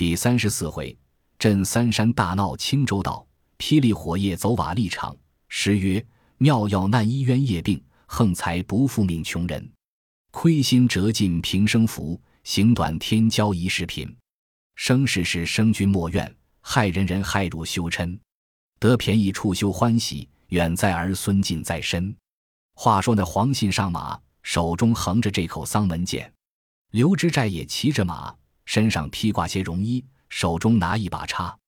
第三十四回，镇三山大闹青州道，霹雳火夜走瓦砾场。诗曰：妙药难医冤业病，横财不复命穷人。亏心折尽平生福，行短天骄一世贫。生世事生君莫怨，害人人害汝羞嗔。得便宜处休欢喜，远在儿孙近在身。话说那黄信上马，手中横着这口丧门剑；刘知寨也骑着马。身上披挂些绒衣，手中拿一把叉。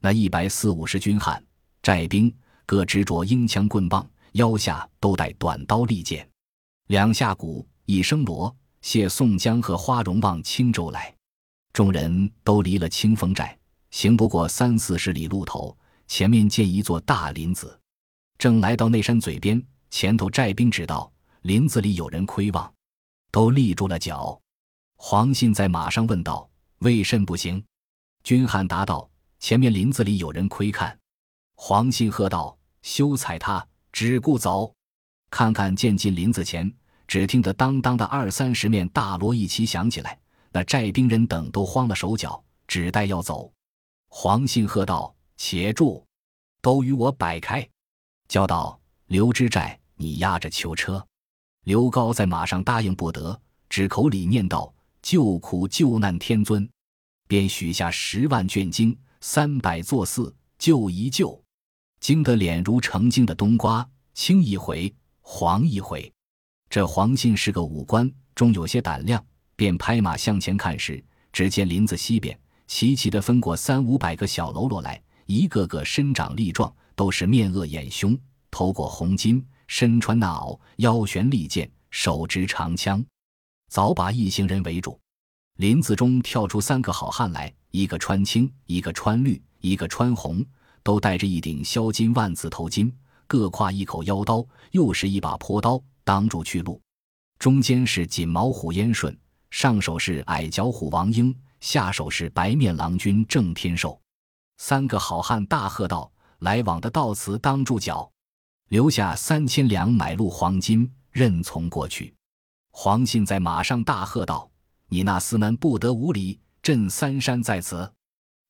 那一百四五十军汉寨兵，各执着缨枪棍棒，腰下都带短刀利剑。两下鼓，一声锣，谢宋江和花荣往青州来。众人都离了清风寨，行不过三四十里路头，前面见一座大林子，正来到那山嘴边，前头寨兵知道林子里有人窥望，都立住了脚。黄信在马上问道：“为甚不行？”军汉答道：“前面林子里有人窥看。”黄信喝道：“休睬他，只顾走！”看看渐进林子前，只听得当当的二三十面大锣一齐响起来，那寨兵人等都慌了手脚，只待要走。黄信喝道：“且住！都与我摆开！”叫道：“刘知寨，你压着囚车。”刘高在马上答应不得，只口里念道。救苦救难天尊，便许下十万卷经，三百座寺，救一救。惊得脸如成精的冬瓜，青一回，黄一回。这黄信是个武官，终有些胆量，便拍马向前看时，只见林子西边齐齐的分过三五百个小喽啰来，一个个身长力壮，都是面恶眼凶，头裹红巾，身穿那袄，腰悬利剑，手执长枪。早把一行人围住，林子中跳出三个好汉来，一个穿青，一个穿绿，一个穿红，都戴着一顶削金万字头巾，各挎一口腰刀，又是一把朴刀，挡住去路。中间是锦毛虎燕顺，上手是矮脚虎王英，下手是白面郎君郑天寿。三个好汉大喝道：“来往的到此当住脚，留下三千两买路黄金，任从过去。”黄信在马上大喝道：“你那厮们不得无礼！镇三山在此。”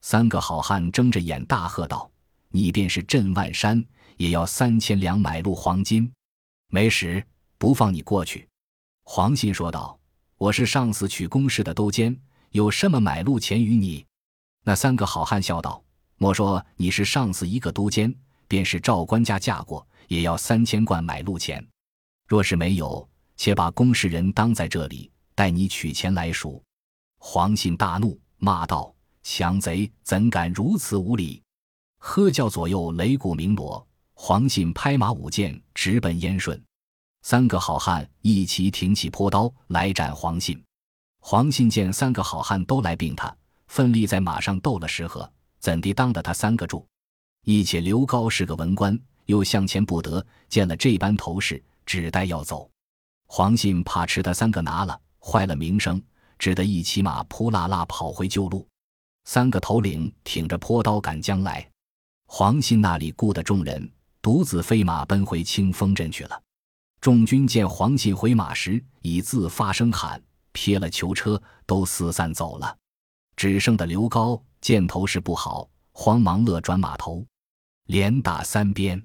三个好汉睁着眼大喝道：“你便是镇万山，也要三千两买路黄金！没时，不放你过去。”黄信说道：“我是上司取公事的都监，有什么买路钱与你？”那三个好汉笑道：“莫说你是上司一个都监，便是赵官家嫁过，也要三千贯买路钱。若是没有。”且把公事人当在这里，待你取钱来赎。黄信大怒，骂道：“强贼，怎敢如此无礼！”喝叫左右擂鼓鸣锣，黄信拍马舞剑，直奔燕顺。三个好汉一齐挺起朴刀来斩黄信。黄信见三个好汉都来并他，奋力在马上斗了十合，怎地当得他三个住？一且刘高是个文官，又向前不得，见了这般头势，只待要走。黄信怕吃他三个拿了，坏了名声，只得一骑马扑啦啦跑回旧路。三个头领挺着坡刀赶将来，黄信那里顾得众人，独自飞马奔回清风镇去了。众军见黄信回马时，已自发声喊，撇了囚车，都四散走了。只剩的刘高见头势不好，慌忙勒转马头，连打三鞭。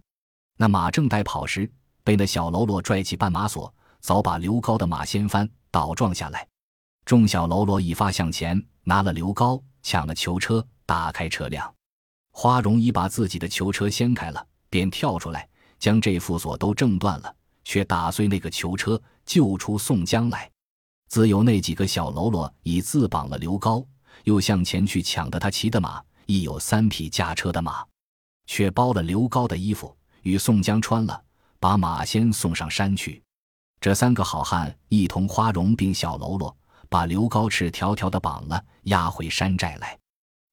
那马正待跑时，被那小喽啰拽起绊马索。早把刘高的马掀翻，倒撞下来。众小喽啰一发向前，拿了刘高，抢了囚车，打开车辆。花荣已把自己的囚车掀开了，便跳出来，将这副锁都挣断了，却打碎那个囚车，救出宋江来。自有那几个小喽啰已自绑了刘高，又向前去抢得他骑的马，亦有三匹驾车的马，却包了刘高的衣服，与宋江穿了，把马先送上山去。这三个好汉一同花荣并小喽啰，把刘高赤条条的绑了，押回山寨来。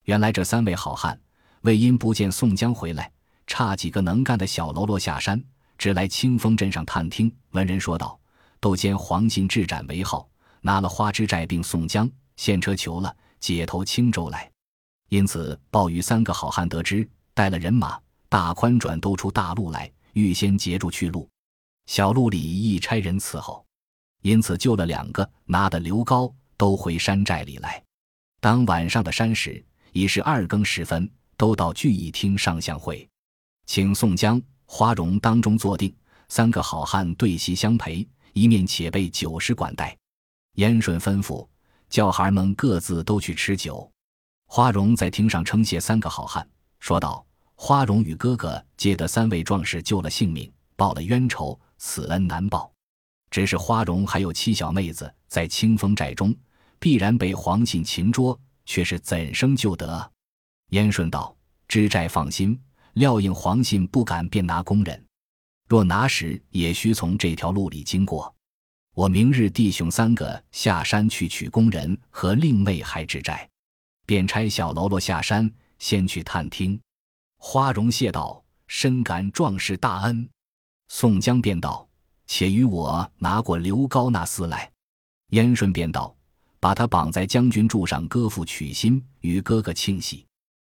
原来这三位好汉为因不见宋江回来，差几个能干的小喽啰下山，只来清风镇上探听。闻人说道：“窦监黄信智斩为号，拿了花枝寨并宋江，现车求了，解投青州来。因此报与三个好汉得知，带了人马，大宽转都出大路来，预先截住去路。”小路里一差人伺候，因此救了两个，拿的刘高都回山寨里来。当晚上的山时，已是二更时分，都到聚义厅上相会，请宋江、花荣当中坐定，三个好汉对席相陪，一面且备酒食管待。燕顺吩咐叫孩儿们各自都去吃酒。花荣在厅上称谢三个好汉，说道：“花荣与哥哥借得三位壮士救了性命，报了冤仇，此恩难报。只是花荣还有七小妹子在清风寨中，必然被黄信擒捉，却是怎生救得？”燕顺道：“知寨放心，料应黄信不敢便拿工人，若拿时，也需从这条路里经过。我明日弟兄三个下山去取工人和令妹孩至寨。”便差小喽啰下山，先去探听。花荣谢道：“深感壮士大恩。”宋江便道：“且与我拿过刘高那厮来。”燕顺便道：“把他绑在将军柱上，割腹取心，与哥哥庆喜。”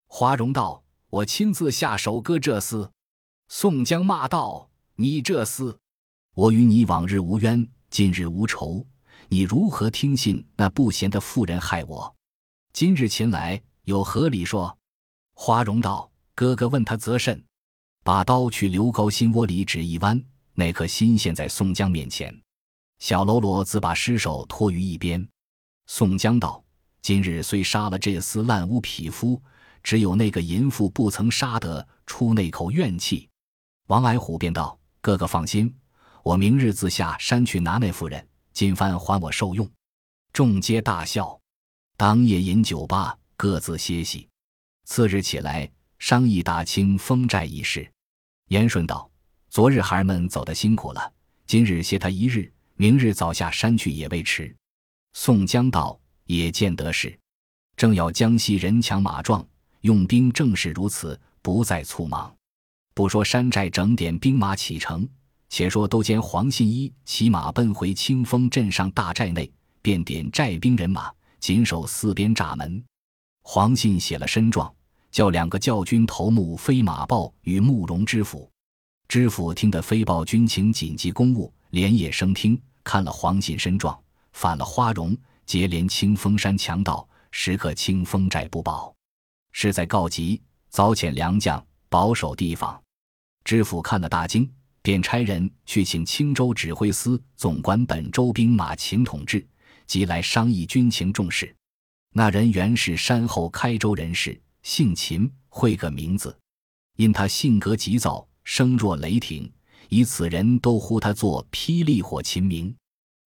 花荣道：“我亲自下手割这厮。”宋江骂道：“你这厮！我与你往日无冤，今日无仇，你如何听信那不贤的妇人害我？”今日前来有何理说？花荣道：“哥哥问他则甚。”把刀去刘高心窝里只一弯，那颗心现在宋江面前。小喽啰自把尸首拖于一边。宋江道：“今日虽杀了这厮烂污匹夫，只有那个淫妇不曾杀得出那口怨气。”王矮虎便道：“哥哥放心，我明日自下山去拿那妇人，今番还我受用。”众皆大笑。当夜饮酒罢，各自歇息。次日起来商议打清风寨一事。严顺道：“昨日孩儿们走得辛苦了，今日歇他一日，明日早下山去也未迟。”宋江道：“也见得是。正要江西人强马壮，用兵正是如此，不再匆忙。不说山寨整点兵马启程，且说都监黄信一骑马奔回清风镇上大寨内，便点寨兵人马。”紧守四边闸门，黄信写了申状，叫两个教军头目飞马报与慕容知府。知府听得飞报军情紧急公务，连夜升听，看了黄信身状，反了花荣，结连清风山强盗，时刻清风寨不保，是在告急，早遣良将保守地方。知府看了大惊，便差人去请青州指挥司总管本州兵马秦统制。即来商议军情重事，那人原是山后开州人士，姓秦，会个名字。因他性格急躁，声若雷霆，以此人都呼他做霹雳火秦明。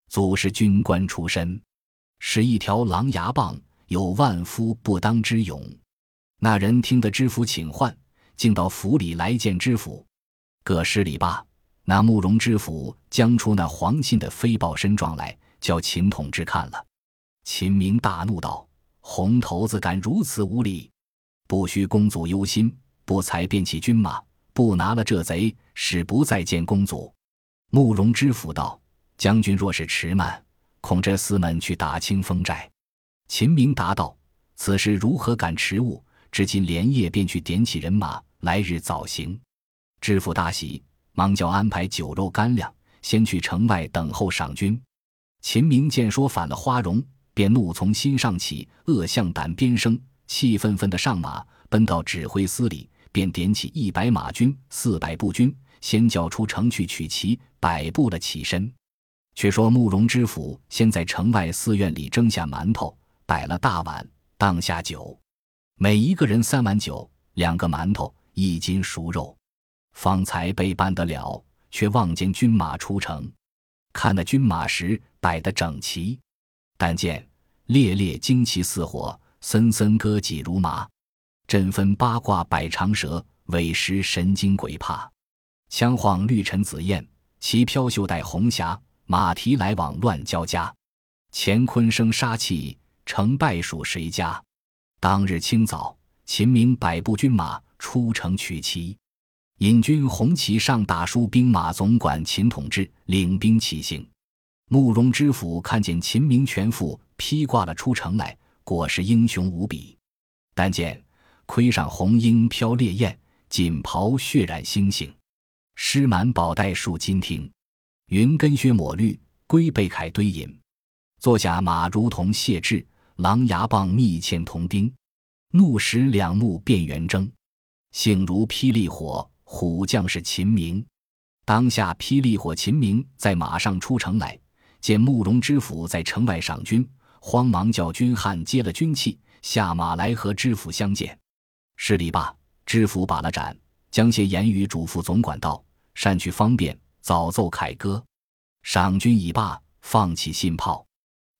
祖是军官出身，使一条狼牙棒，有万夫不当之勇。那人听得知府请唤，竟到府里来见知府。各施礼罢，那慕容知府将出那黄信的飞报申状来。叫秦统志看了，秦明大怒道：“红头子敢如此无礼！不须公祖忧心，不才便起军马，不拿了这贼，使不再见公祖。”慕容知府道：“将军若是迟慢，恐这厮们去打清风寨。”秦明答道：“此事如何敢迟误？至今连夜便去点起人马，来日早行。”知府大喜，忙叫安排酒肉干粮，先去城外等候赏军。秦明见说反了花荣，便怒从心上起，恶向胆边生，气愤愤的上马，奔到指挥司里，便点起一百马军、四百步军，先叫出城去取旗，摆布了起身。却说慕容知府先在城外寺院里蒸下馒头，摆了大碗，当下酒，每一个人三碗酒，两个馒头，一斤熟肉，方才备办得了，却望见军马出城。看那军马时摆得整齐，但见列列旌旗似火，森森戈戟如麻，阵分八卦百长蛇，尾石神经鬼怕，枪晃绿尘紫焰，旗飘袖带红霞，马蹄来往乱交加，乾坤生杀气，成败属谁家？当日清早，秦明百步军马出城取旗。引军红旗上打书兵马总管秦统志领兵起行。慕容知府看见秦明全副披挂了出城来，果是英雄无比。但见盔上红缨飘烈焰，锦袍血染星星，狮满宝带束金庭，云根靴抹绿，龟背铠堆银。坐下马如同谢志，狼牙棒密嵌铜钉，怒使两目变圆睁，性如霹雳火。虎将是秦明。当下霹雳火秦明在马上出城来，见慕容知府在城外赏军，慌忙叫军汉接了军器，下马来和知府相见。施礼罢，知府把了盏，将些言语嘱咐总管道：“善去方便，早奏凯歌。”赏军已罢，放起信炮。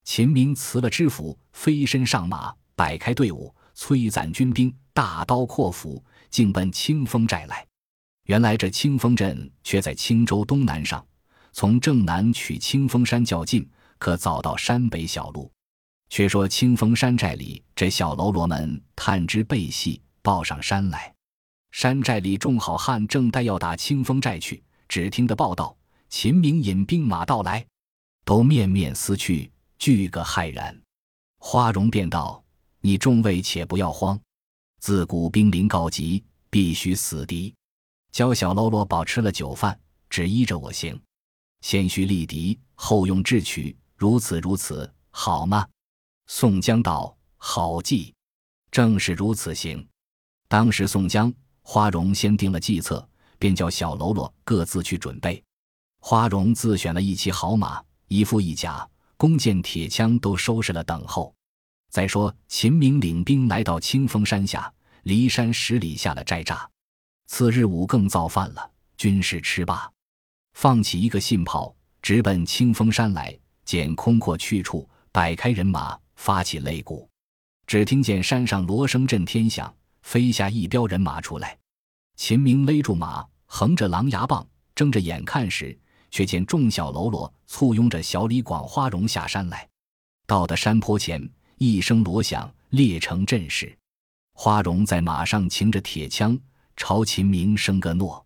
秦明辞了知府，飞身上马，摆开队伍，催攒军兵，大刀阔斧，竟奔清风寨来。原来这清风镇却在青州东南上，从正南取清风山较近，可早到山北小路。却说清风山寨里这小喽啰们探知背细，报上山来。山寨里众好汉正待要打清风寨去，只听得报道：秦明引兵马到来，都面面思去。俱个骇然，花荣便道：“你众位且不要慌，自古兵临告急，必须死敌。教小喽啰饱吃了酒饭，只依着我行。先须力敌，后用智取，如此如此，好吗？”宋江道：“好计，正是如此行。”当时宋江、花荣先定了计策，便叫小喽啰各自去准备。花荣自选了一骑好马，一副一甲。弓箭、铁枪都收拾了，等候。再说，秦明领兵来到清风山下，离山十里下了寨栅。次日午更造饭了，军士吃罢，放起一个信炮，直奔清风山来。见空阔去处，摆开人马，发起擂鼓。只听见山上锣声震天响，飞下一彪人马出来。秦明勒住马，横着狼牙棒，睁着眼看时。却见众小喽啰簇拥着小李广、花荣下山来，到的山坡前，一声锣响，列成阵势。花荣在马上擎着铁枪，朝秦明生个诺。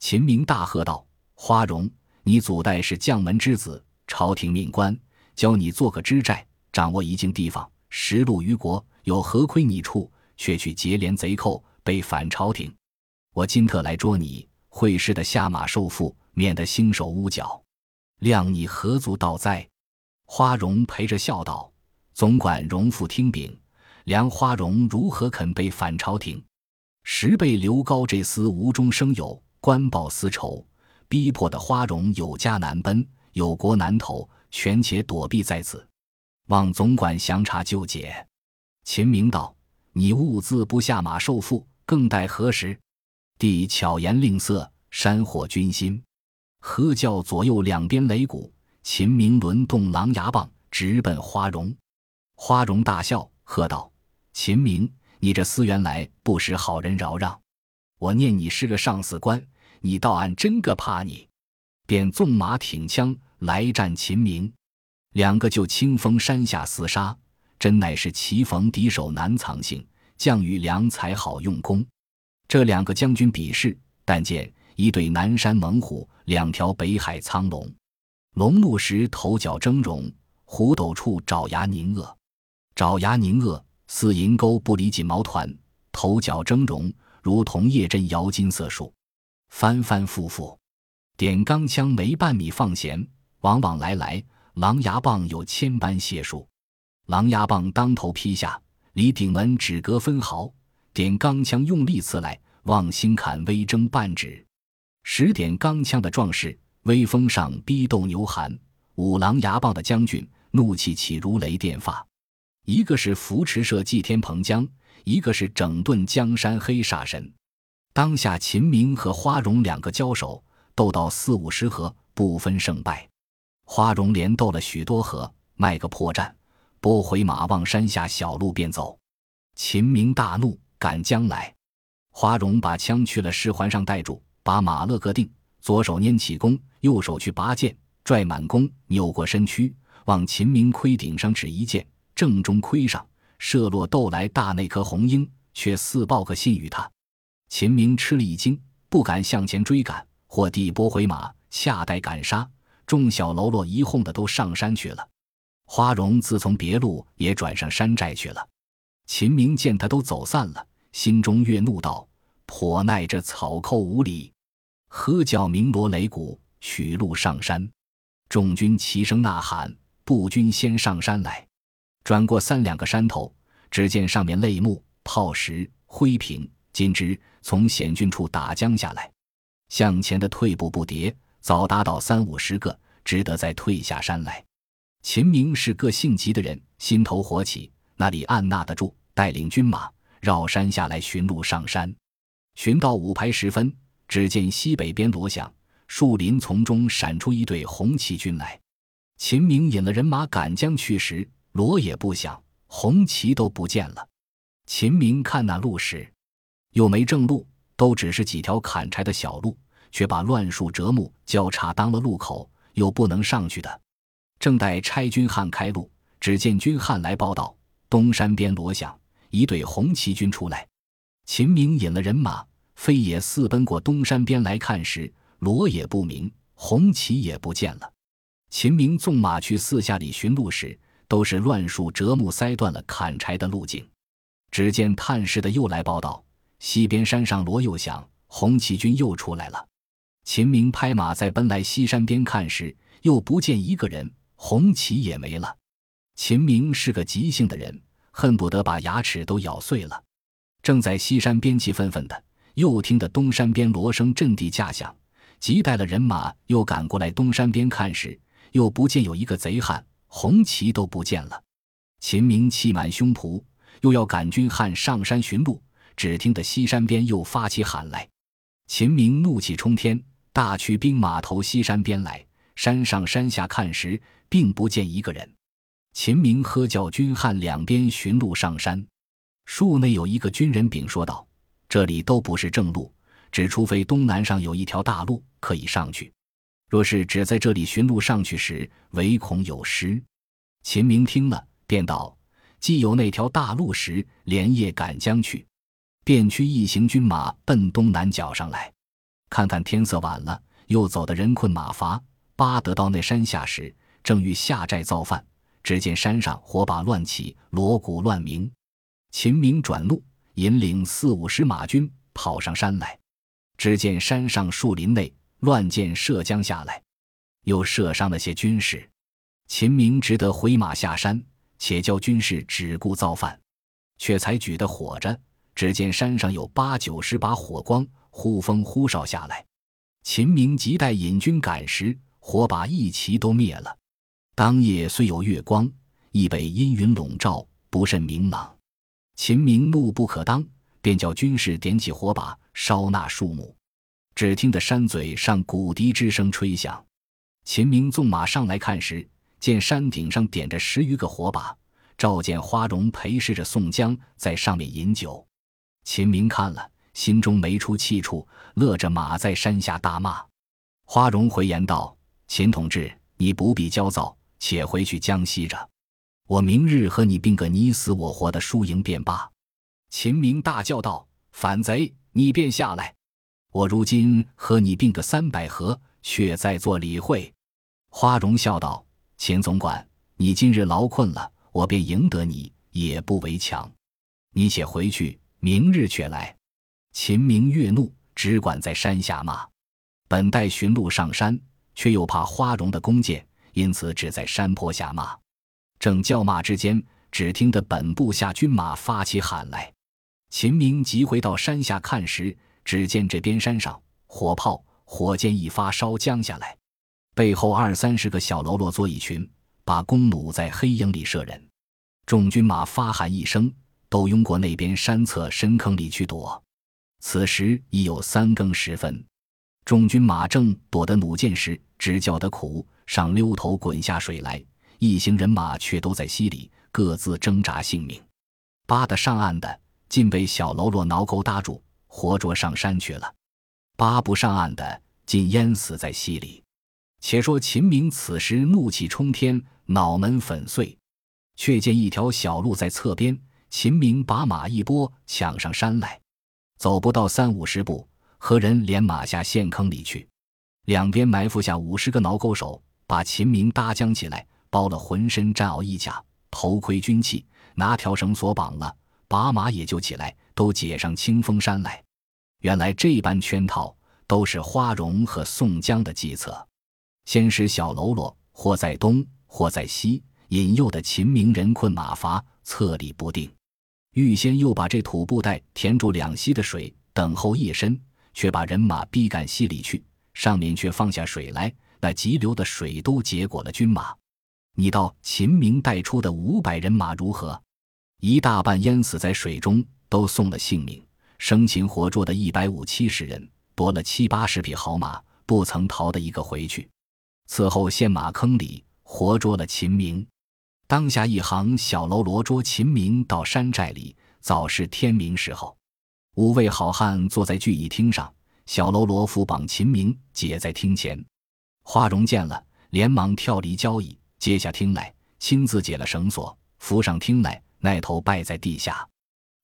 秦明大喝道：“花荣，你祖代是将门之子，朝廷命官，教你做个知寨，掌握一境地方，实路于国，有何亏你处？却去结连贼寇，被反朝廷。我今特来捉你，会师的下马受缚。”免得兴手污脚，谅你何足道哉？花荣陪着笑道：“总管荣父听禀，梁花荣如何肯被反朝廷？实被刘高这厮无中生有，官报私仇，逼迫的花荣有家难奔，有国难投，权且躲避在此，望总管详查究解。”秦明道：“你兀自不下马受缚，更待何时？帝巧言令色，煽惑军心。”喝叫左右两边擂鼓，秦明轮动狼牙棒，直奔花荣。花荣大笑，喝道：“秦明，你这厮原来不识好人饶让！我念你是个上司官，你倒俺真个怕你！”便纵马挺枪来战秦明。两个就清风山下厮杀，真乃是棋逢敌手难藏性，将遇良才好用功。这两个将军比试，但见。一对南山猛虎，两条北海苍龙。龙目时头角峥嵘，虎斗处爪牙凝恶。爪牙凝恶，似银钩不离锦毛团；头角峥嵘，如同叶针摇金色树。翻翻复复，点钢枪没半米放弦，往往来来，狼牙棒有千般解数。狼牙棒当头劈下，离顶门只隔分毫；点钢枪用力刺来，望心坎微睁半指。十点钢枪的壮士，威风上逼斗牛寒；五狼牙棒的将军，怒气起如雷电发。一个是扶持社祭天蓬将，一个是整顿江山黑煞神。当下秦明和花荣两个交手，斗到四五十合，不分胜败。花荣连斗了许多合，卖个破绽，拨回马往山下小路便走。秦明大怒，赶将来。花荣把枪去了石环上带住。把马勒个定，左手拈起弓，右手去拔剑，拽满弓，扭过身躯，往秦明盔顶上指一箭，正中盔上射落斗来大那颗红缨，却似报个信与他。秦明吃了一惊，不敢向前追赶，或地拨回马，恰待赶杀，众小喽啰一哄的都上山去了。花荣自从别路也转上山寨去了。秦明见他都走散了，心中越怒道：“颇耐这草寇无礼！”喝叫鸣锣擂鼓，取路上山。众军齐声呐喊，步军先上山来。转过三两个山头，只见上面泪木、炮石、灰瓶、金枝从险峻处打将下来，向前的退步不迭，早达到三五十个，只得再退下山来。秦明是个性急的人，心头火起，那里按捺得住，带领军马绕山下来寻路上山。寻到五排时分，只见西北边锣响，树林从中闪出一队红旗军来。秦明引了人马赶将去时，锣也不响，红旗都不见了。秦明看那路时，又没正路，都只是几条砍柴的小路，却把乱树折木交叉当了路口，又不能上去的。正待差军汉开路，只见军汉来报道：东山边锣响，一队红旗军出来。秦明引了人马，飞也四奔过东山边来看时，锣也不鸣，红旗也不见了。秦明纵马去四下里寻路时，都是乱树折木塞断了砍柴的路径。只见探视的又来报道：西边山上锣又响，红旗军又出来了。秦明拍马在奔来西山边看时，又不见一个人，红旗也没了。秦明是个急性的人，恨不得把牙齿都咬碎了。正在西山边气愤愤的，又听得东山边锣声震地架响，急带了人马又赶过来东山边看时，又不见有一个贼汉，红旗都不见了。秦明气满胸脯，又要赶军汉上山寻路，只听得西山边又发起喊来。秦明怒气冲天，大驱兵马投西山边来。山上山下看时，并不见一个人。秦明喝叫军汉两边寻路上山。树内有一个军人禀说道：“这里都不是正路，只除非东南上有一条大路可以上去。若是只在这里寻路上去时，唯恐有失。”秦明听了，便道：“既有那条大路时，连夜赶将去。”便驱一行军马奔东南角上来。看看天色晚了，又走得人困马乏，巴得到那山下时，正欲下寨造饭，只见山上火把乱起，锣鼓乱鸣。秦明转路，引领四五十马军跑上山来。只见山上树林内乱箭射将下来，又射伤了些军士。秦明只得回马下山，且叫军士只顾造饭，却才举得火着。只见山上有八九十把火光，呼风呼哨下来。秦明急待引军赶时，火把一齐都灭了。当夜虽有月光，亦被阴云笼罩，不甚明朗。秦明怒不可当，便叫军士点起火把烧那树木。只听得山嘴上鼓笛之声吹响。秦明纵马上来看时，见山顶上点着十余个火把，照见花荣陪侍着宋江在上面饮酒。秦明看了，心中没出气处，勒着马在山下大骂。花荣回言道：“秦同志，你不必焦躁，且回去江西着。”我明日和你并个你死我活的输赢便罢。秦明大叫道：“反贼，你便下来！我如今和你并个三百合，却在做理会。”花荣笑道：“秦总管，你今日劳困了，我便赢得你，也不为强。你且回去，明日却来。”秦明越怒，只管在山下骂。本待寻路上山，却又怕花荣的弓箭，因此只在山坡下骂。正叫骂之间，只听得本部下军马发起喊来。秦明急回到山下看时，只见这边山上火炮、火箭一发烧将下来，背后二三十个小喽啰作一群，把弓弩在黑影里射人。众军马发喊一声，都拥过那边山侧深坑里去躲。此时已有三更时分，众军马正躲得弩箭时，只叫得苦，上溜头滚下水来。一行人马却都在溪里各自挣扎性命，扒得上岸的尽被小喽啰挠钩搭住，活捉上山去了；扒不上岸的尽淹死在溪里。且说秦明此时怒气冲天，脑门粉碎，却见一条小路在侧边。秦明把马一拨，抢上山来，走不到三五十步，何人连马下陷坑里去，两边埋伏下五十个挠钩手，把秦明搭将起来。包了浑身战袄衣甲，头盔军器，拿条绳索绑了，把马也就起来，都解上清风山来。原来这般圈套都是花荣和宋江的计策。先使小喽啰或在东，或在西，引诱的秦明人困马乏，侧立不定。预先又把这土布袋填住两溪的水，等候夜深，却把人马逼赶溪里去，上面却放下水来，那急流的水都结果了军马。你道秦明带出的五百人马如何？一大半淹死在水中，都送了性命；生擒活捉的一百五七十人，夺了七八十匹好马，不曾逃的一个回去。此后陷马坑里，活捉了秦明。当下一行小喽啰捉秦明到山寨里，早是天明时候。五位好汉坐在聚义厅上，小喽啰缚绑秦明，解在厅前。花荣见了，连忙跳离交椅，接下厅来，亲自解了绳索，扶上厅来，那头拜在地下。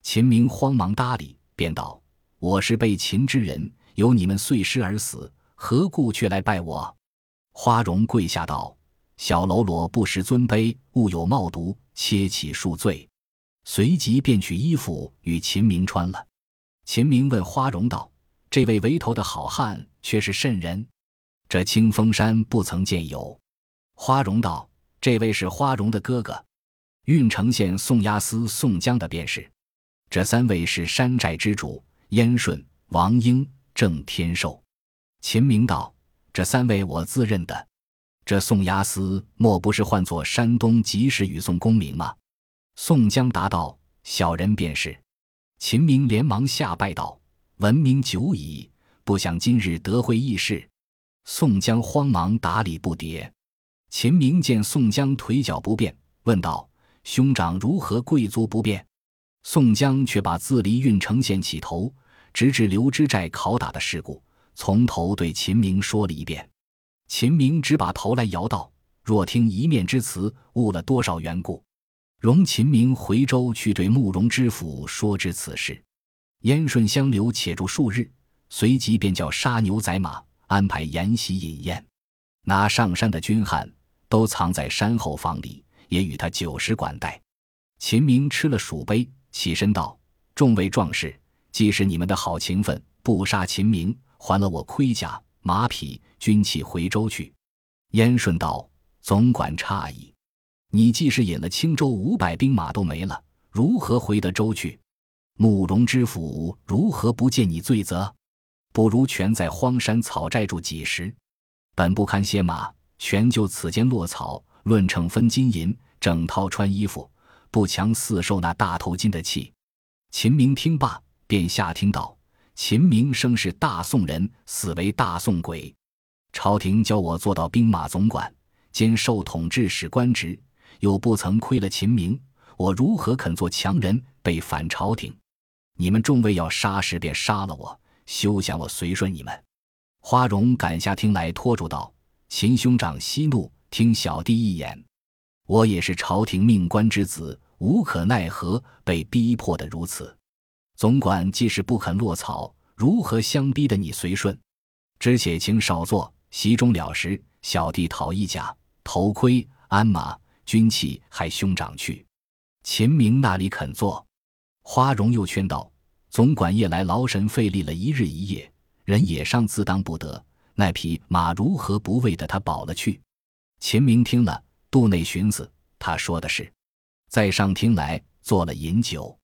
秦明慌忙搭理，便道：“我是被秦之人，由你们碎尸而死，何故却来拜我？”花荣跪下道。小喽啰不识尊卑，误有冒渎，切起恕罪。随即便取衣服与秦明穿了。秦明问花荣道：“这位围头的好汉却是甚人？这清风山不曾见有。”花荣道：“这位是花荣的哥哥，郓城县宋押司宋江的便是。这三位是山寨之主：燕顺、王英、郑天寿。”秦明道：“这三位我自认的。”这宋押司莫不是唤作山东及时雨宋公明吗？宋江答道：“小人便是。”秦明连忙下拜道：“闻名久矣，不想今日得会义士。”宋江慌忙打礼不迭。秦明见宋江腿脚不便，问道：“兄长如何贵足不便？”宋江却把自离郓城县起头，直至刘知寨拷打的事故，从头对秦明说了一遍。秦明只把头来摇道：“若听一面之词，误了多少缘故。”容秦明回州去对慕容知府说知此事。燕顺相留且住数日，随即便叫杀牛宰马，安排筵席饮宴，拿上山的军汉都藏在山后房里，也与他酒食管待。秦明吃了数杯，起身道：“众位壮士，既是你们的好情分，不杀秦明，还了我盔甲。”马匹、军器回州去。燕顺道：“总管诧异，你既是引了青州五百兵马都没了，如何回得州去？慕容知府如何不见你罪责？不如全在荒山草寨住几时？本不堪歇马，全就此间落草，论秤分金银，整套穿衣服，不强似受那大头巾的气。”秦明听罢，便下听道。秦明生是大宋人，死为大宋鬼。朝廷教我做到兵马总管，兼受统制使官职，又不曾亏了秦明，我如何肯做强人，被反朝廷？你们众位要杀时便杀了我，休想我随顺你们。花荣赶下厅来，拖住道：“秦兄长息怒，听小弟一言。我也是朝廷命官之子，无可奈何，被逼迫的如此。”总管既是不肯落草，如何相逼的你随顺？只且请少坐，席中了时，小弟讨一甲、头盔、鞍马、军器，还兄长去。秦明那里肯坐？花荣又劝道：“总管夜来劳神费力了一日一夜，人也上自当不得，那匹马如何不为得他保了去？”秦明听了，肚内寻思，他说的是，在上厅来做了饮酒。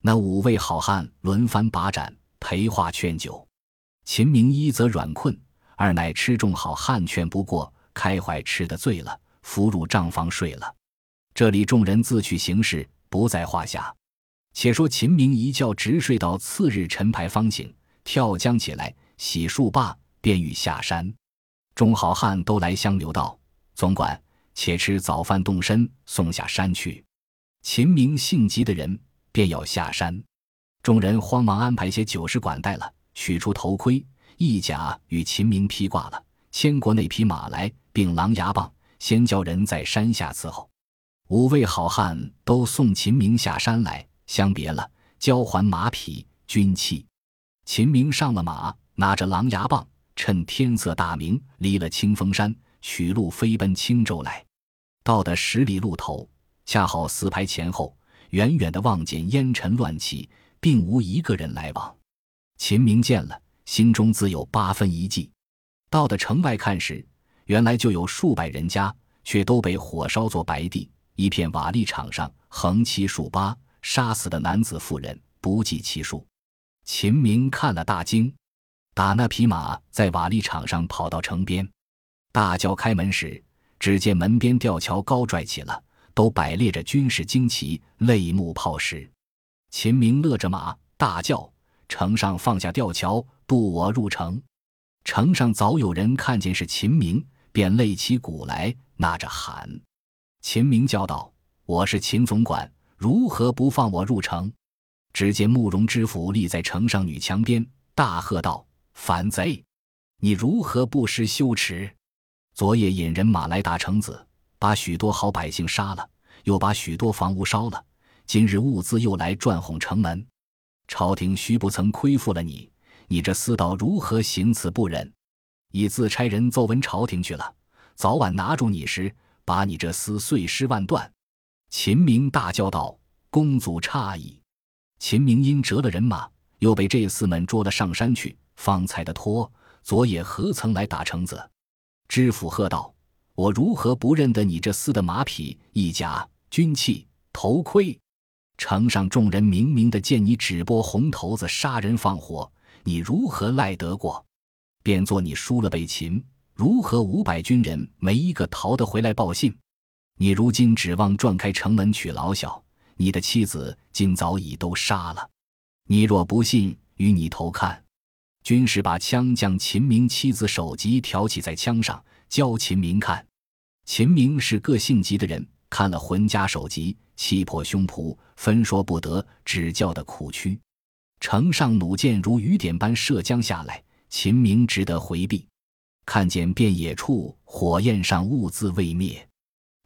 那五位好汉轮番把盏陪话劝酒，秦明一则软困，二乃吃众好汉劝不过，开怀吃得醉了，伏入帐房睡了。这里众人自去行事，不在话下。且说秦明一觉直睡到次日晨牌方醒，跳江起来，洗漱罢，便欲下山。众好汉都来相留道：“总管，且吃早饭动身，送下山去。”秦明性急的人。便要下山，众人慌忙安排些酒食管待了，取出头盔、义甲与秦明披挂了，牵过那匹马来，并狼牙棒，先叫人在山下伺候。五位好汉都送秦明下山来，相别了，交还马匹、军器。秦明上了马，拿着狼牙棒，趁天色大明，离了清风山，取路飞奔青州来。到的十里路头，恰好四排前后。远远的望见烟尘乱起，并无一个人来往。秦明见了，心中自有八分一计。到的城外看时，原来就有数百人家，却都被火烧作白地，一片瓦砾场上横七竖八，杀死的男子妇人不计其数。秦明看了大惊，打那匹马在瓦砾场上跑到城边，大叫开门时，只见门边吊桥高拽起了，都摆列着军事旌旗、泪目炮石。秦明勒着马，大叫：“城上放下吊桥，渡我入城！”城上早有人看见是秦明，便擂起鼓来，呐着喊。秦明叫道：“我是秦总管，如何不放我入城？”只见慕容知府立在城上女墙边，大喝道：“反贼！你如何不识羞耻？昨夜引人马来打城子，把许多好百姓杀了，又把许多房屋烧了。今日物资又来转哄城门，朝廷须不曾亏负了你，你这厮道如何行此不忍？已自差人奏闻朝廷去了，早晚拿住你时。”把你这厮碎尸万段！秦明大叫道：“公祖诧异。”秦明因折了人马，又被这厮们捉了上山去，方才的托。昨夜何曾来打城子？知府喝道：“我如何不认得你这厮的马匹、衣甲、军器、头盔？城上众人明明的见你只拨红头子杀人放火，你如何赖得过？便做你输了被擒。”如何五百军人没一个逃得回来报信？你如今指望撞开城门娶老小，你的妻子今早已都杀了。你若不信，与你投看。军士把枪将秦明妻子首级挑起在枪上，教秦明看。秦明是个性急的人，看了浑家首级，气破胸脯，分说不得，只叫得苦屈。城上弩箭如雨点般射将下来，秦明只得回避。看见遍野处火焰上兀自未灭，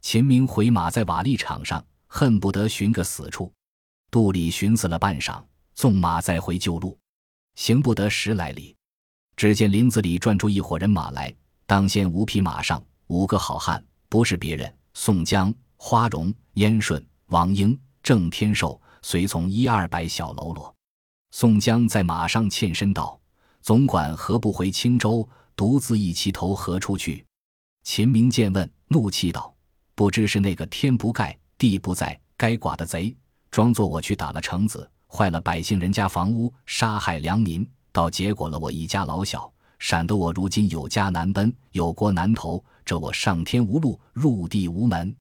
秦明回马在瓦砾场上，恨不得寻个死处。肚里寻思了半晌，纵马再回旧路，行不得十来里，只见林子里转出一伙人马来。当先五匹马上五个好汉，不是别人，宋江、花荣、燕顺、王英、郑天寿，随从一二百小喽啰。宋江在马上欠身道：“总管何不回青州？”独自一骑投何处去？秦明见问，怒气道：“不知是那个天不盖地不在该剐的贼，装作我去打了城子，坏了百姓人家房屋，杀害良民，倒结果了我一家老小，闪得我如今有家难奔，有国难投，这我上天无路，入地无门。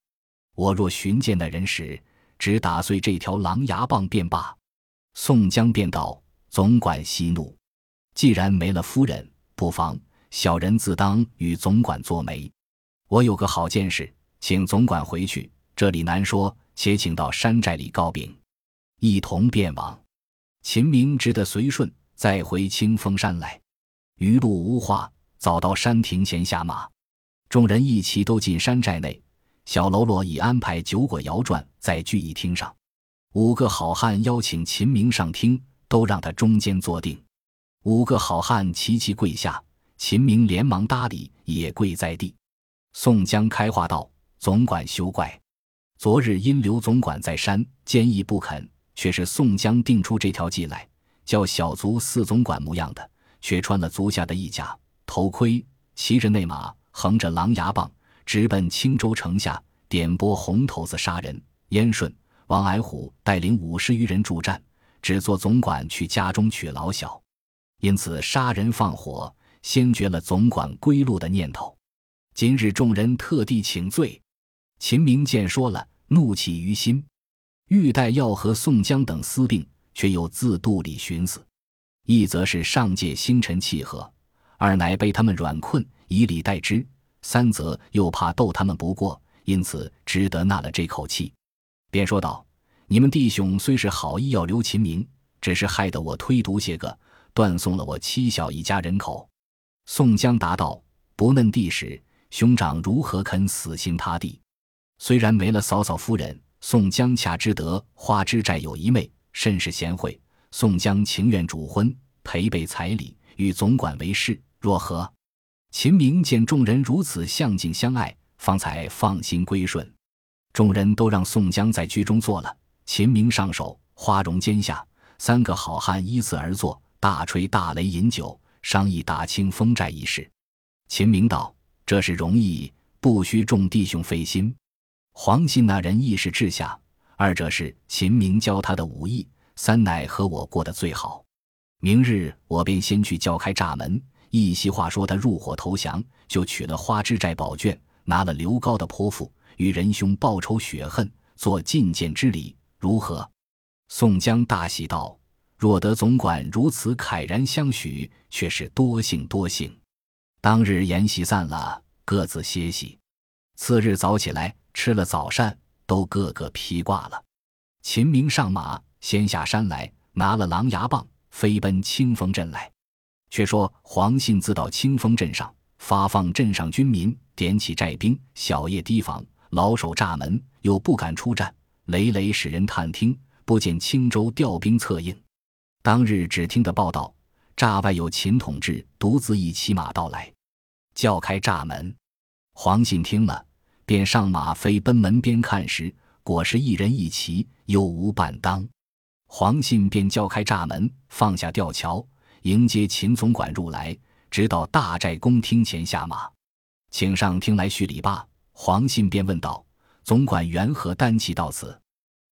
我若寻见那人时，只打碎这条狼牙棒便罢。”宋江便道：“总管息怒，既然没了夫人，不妨。”小人自当与总管作媒，我有个好见识，请总管回去，这里难说，且请到山寨里告禀，一同便往。秦明只得随顺，再回清风山来。余路无话，早到山亭前下马，众人一齐都进山寨内。小喽啰已安排酒果摇转在聚义厅上，五个好汉邀请秦明上厅，都让他中间坐定。五个好汉齐齐跪下。秦明连忙搭理，也跪在地。宋江开话道：“总管休怪，昨日因刘总管在山坚毅不肯，却是宋江定出这条计来，叫小卒四总管模样的，却穿了足下的衣甲、头盔，骑着内马，横着狼牙棒，直奔青州城下，点拨红头子杀人。燕顺、王矮虎带领五十余人助战，只做总管去家中取老小，因此杀人放火。”先绝了总管归路的念头。今日众人特地请罪，秦明见说了，怒气于心，欲待要和宋江等私定，却又自肚里寻思：一则是上界星辰契合，二乃被他们软困，以礼待之；三则又怕斗他们不过，因此只得纳了这口气，便说道：“你们弟兄虽是好意要留秦明，只是害得我推毒些个，断送了我妻小一家人口。”宋江答道：“不嫩地时，兄长如何肯死心塌地？虽然没了嫂嫂夫人，宋江恰知得花枝寨有一妹，甚是贤惠。宋江情愿主婚，赔备彩礼，与总管为氏，若何？”秦明见众人如此相敬相爱，方才放心归顺。众人都让宋江在居中坐了。秦明上手，花荣肩下，三个好汉依次而坐，大吹大擂，饮酒。商议打清风寨一事，秦明道：“这是容易，不需众弟兄费心。”黄信那人义士治下，二者是秦明教他的武艺，三乃和我过得最好。明日我便先去叫开闸门，一席话说他入伙投降，就取了花枝寨宝卷，拿了刘高的泼妇，与仁兄报仇雪恨，做觐见之礼，如何？宋江大喜道：“若得总管如此慨然相许，却是多幸多幸。”当日筵席散了，各自歇息。次日早起来，吃了早膳，都个个披挂了。秦明上马，先下山来，拿了狼牙棒，飞奔清风镇来。却说黄信自到清风镇上，发放镇上军民，点起寨兵，小夜提防，老守栅门，又不敢出战，累累使人探听，不见青州调兵策应。当日只听得报道。栅外有秦统治独自一骑马到来，叫开栅门。黄信听了，便上马飞奔门边看时，果是一人一骑，又无半当。黄信便叫开栅门，放下吊桥，迎接秦总管入来，直到大寨公厅前下马，请上厅来叙礼罢。黄信便问道：“总管缘何单骑到此？”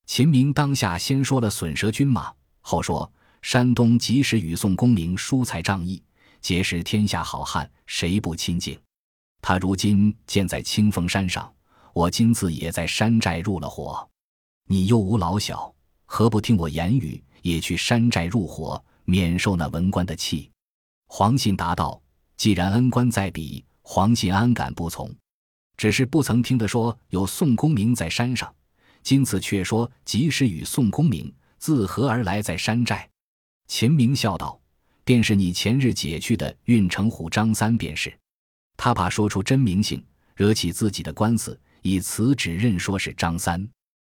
秦明当下先说了损蛇军马，后说。山东及时与宋公明疏财仗义，结识天下好汉，谁不亲近？他如今建在清风山上，我今自也在山寨入了伙。你又无老小，何不听我言语，也去山寨入伙，免受那文官的气？黄信答道：“既然恩官在彼，黄信安敢不从？只是不曾听得说有宋公明在山上，今次却说及时与宋公明自何而来在山寨？”秦明笑道：“便是你前日解去的运城虎张三便是。他怕说出真名姓，惹起自己的官司，以此指认说是张三。”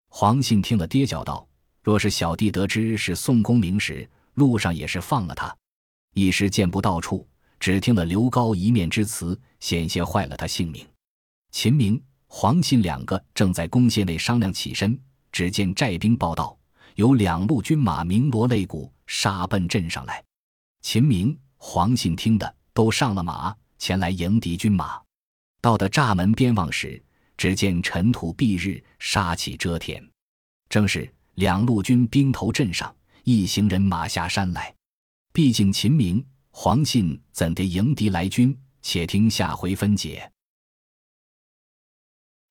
黄信听了，跌脚道：“若是小弟得知是宋公明时，路上也是放了他。一时见不到处，只听了刘高一面之词，险些坏了他性命。”秦明、黄信两个正在公廨内商量起身，只见寨兵报道。有两路军马鸣锣擂鼓杀奔镇上来，秦明、黄信听的都上了马前来迎敌军马。到的栅门边望时，只见尘土蔽日，杀气遮天。正是两路军兵头镇上，一行人马下山来。毕竟秦明、黄信怎地迎敌来军？且听下回分解。